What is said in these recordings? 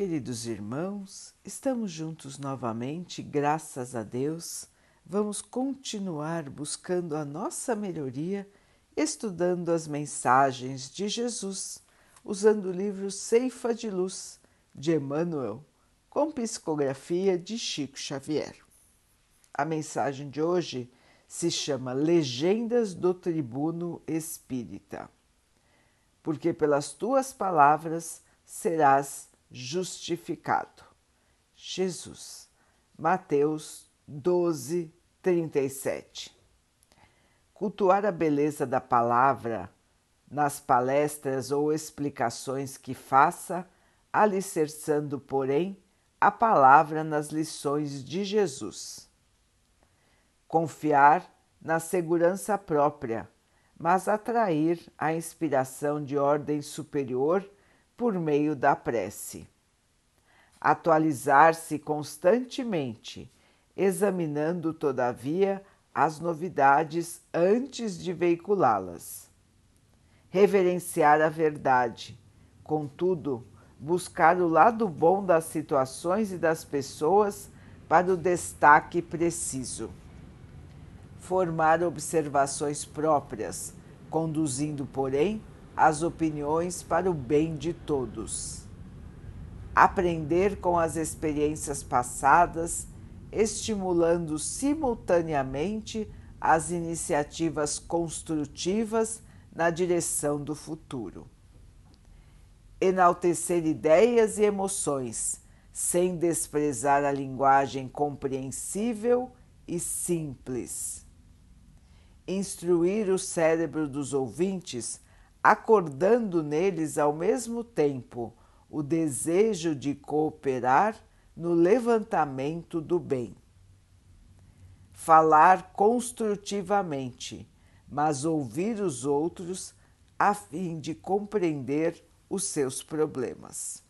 Queridos irmãos, estamos juntos novamente, graças a Deus. Vamos continuar buscando a nossa melhoria, estudando as mensagens de Jesus, usando o livro Ceifa de Luz de Emmanuel, com psicografia de Chico Xavier. A mensagem de hoje se chama Legendas do Tribuno Espírita. Porque pelas tuas palavras serás justificado. Jesus, Mateus 12, 37. Cultuar a beleza da palavra nas palestras ou explicações que faça, alicerçando, porém, a palavra nas lições de Jesus. Confiar na segurança própria, mas atrair a inspiração de ordem superior por meio da prece. Atualizar-se constantemente, examinando, todavia, as novidades antes de veiculá-las. Reverenciar a verdade, contudo, buscar o lado bom das situações e das pessoas para o destaque preciso. Formar observações próprias, conduzindo, porém, as opiniões para o bem de todos. Aprender com as experiências passadas, estimulando simultaneamente as iniciativas construtivas na direção do futuro. Enaltecer ideias e emoções, sem desprezar a linguagem compreensível e simples. Instruir o cérebro dos ouvintes acordando neles ao mesmo tempo o desejo de cooperar no levantamento do bem. Falar construtivamente, mas ouvir os outros a fim de compreender os seus problemas.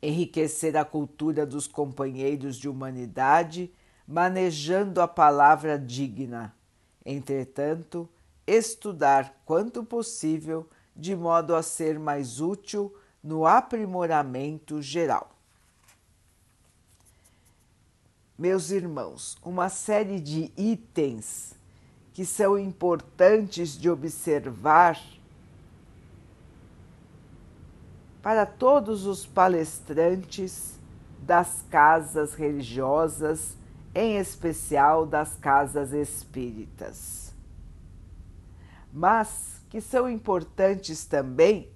Enriquecer a cultura dos companheiros de humanidade, manejando a palavra digna. Entretanto, estudar quanto possível de modo a ser mais útil no aprimoramento geral. Meus irmãos, uma série de itens que são importantes de observar para todos os palestrantes das casas religiosas, em especial das casas espíritas mas que são importantes também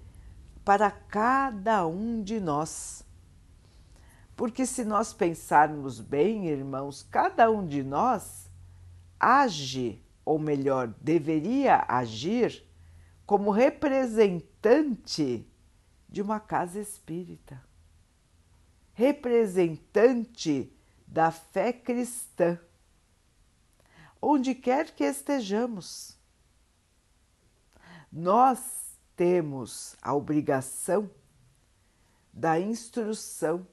para cada um de nós. Porque se nós pensarmos bem, irmãos, cada um de nós age, ou melhor, deveria agir como representante de uma casa espírita, representante da fé cristã, onde quer que estejamos nós temos a obrigação da instrução,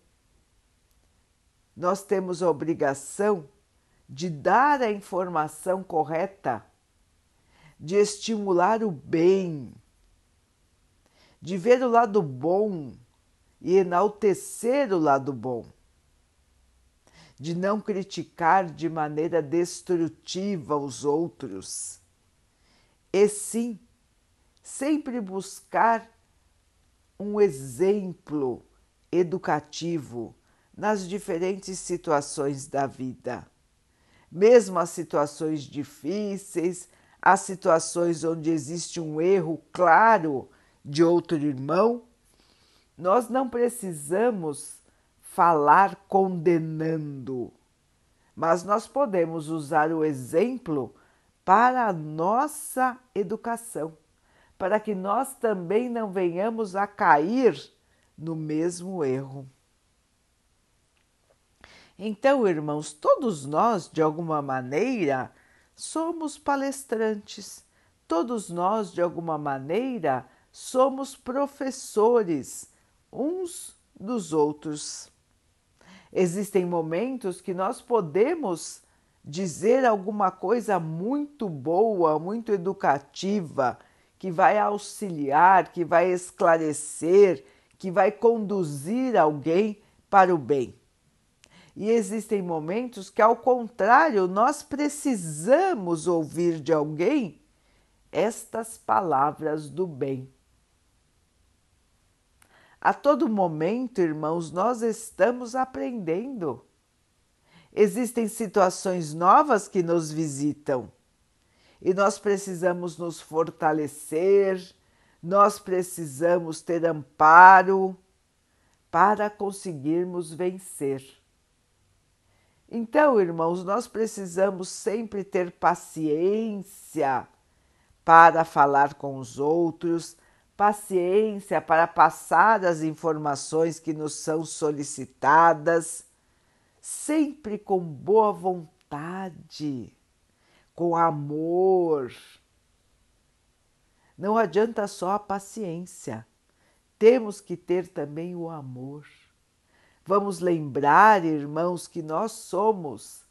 nós temos a obrigação de dar a informação correta, de estimular o bem, de ver o lado bom e enaltecer o lado bom, de não criticar de maneira destrutiva os outros, e sim sempre buscar um exemplo educativo nas diferentes situações da vida. Mesmo as situações difíceis, as situações onde existe um erro claro de outro irmão, nós não precisamos falar condenando, mas nós podemos usar o exemplo para a nossa educação para que nós também não venhamos a cair no mesmo erro. Então, irmãos, todos nós, de alguma maneira, somos palestrantes, todos nós, de alguma maneira, somos professores uns dos outros. Existem momentos que nós podemos dizer alguma coisa muito boa, muito educativa, que vai auxiliar, que vai esclarecer, que vai conduzir alguém para o bem. E existem momentos que, ao contrário, nós precisamos ouvir de alguém estas palavras do bem. A todo momento, irmãos, nós estamos aprendendo. Existem situações novas que nos visitam e nós precisamos nos fortalecer, nós precisamos ter amparo para conseguirmos vencer. Então, irmãos, nós precisamos sempre ter paciência para falar com os outros, paciência para passar as informações que nos são solicitadas, sempre com boa vontade, com amor. Não adianta só a paciência, temos que ter também o amor. Vamos lembrar, irmãos, que nós somos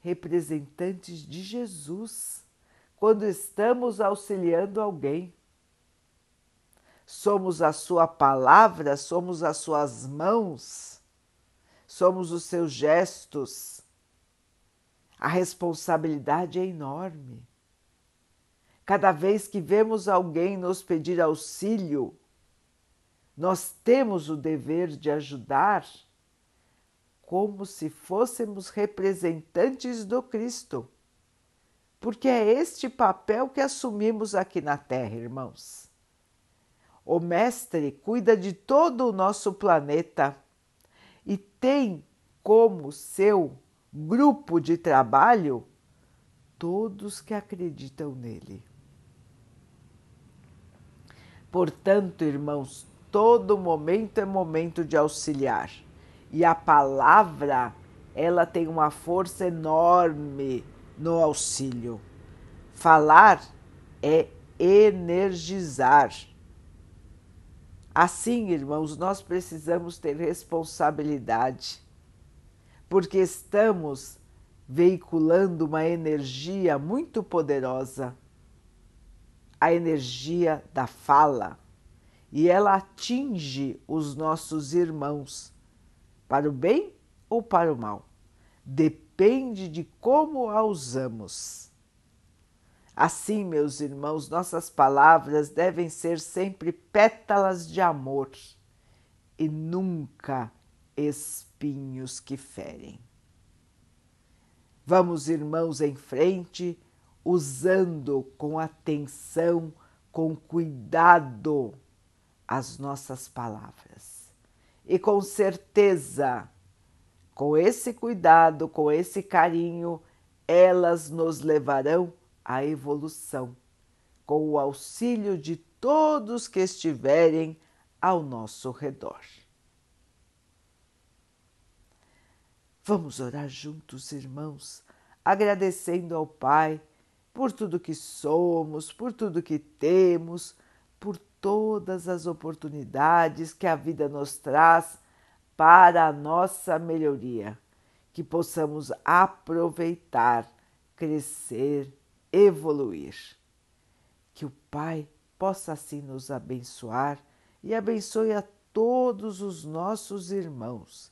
representantes de Jesus quando estamos auxiliando alguém. Somos a Sua palavra, somos as Suas mãos, somos os seus gestos. A responsabilidade é enorme. Cada vez que vemos alguém nos pedir auxílio, nós temos o dever de ajudar como se fôssemos representantes do Cristo. Porque é este papel que assumimos aqui na Terra, irmãos. O Mestre cuida de todo o nosso planeta e tem como seu grupo de trabalho todos que acreditam nele. Portanto, irmãos, todo momento é momento de auxiliar e a palavra, ela tem uma força enorme no auxílio. Falar é energizar. Assim, irmãos, nós precisamos ter responsabilidade, porque estamos veiculando uma energia muito poderosa, a energia da fala, e ela atinge os nossos irmãos para o bem ou para o mal. Depende de como a usamos. Assim, meus irmãos, nossas palavras devem ser sempre pétalas de amor e nunca espinhos que ferem. Vamos, irmãos, em frente, usando com atenção, com cuidado as nossas palavras e com certeza, com esse cuidado, com esse carinho, elas nos levarão à evolução, com o auxílio de todos que estiverem ao nosso redor. Vamos orar juntos, irmãos, agradecendo ao Pai por tudo que somos, por tudo que temos, por todas as oportunidades que a vida nos traz para a nossa melhoria, que possamos aproveitar, crescer, evoluir. Que o Pai possa assim nos abençoar e abençoe a todos os nossos irmãos.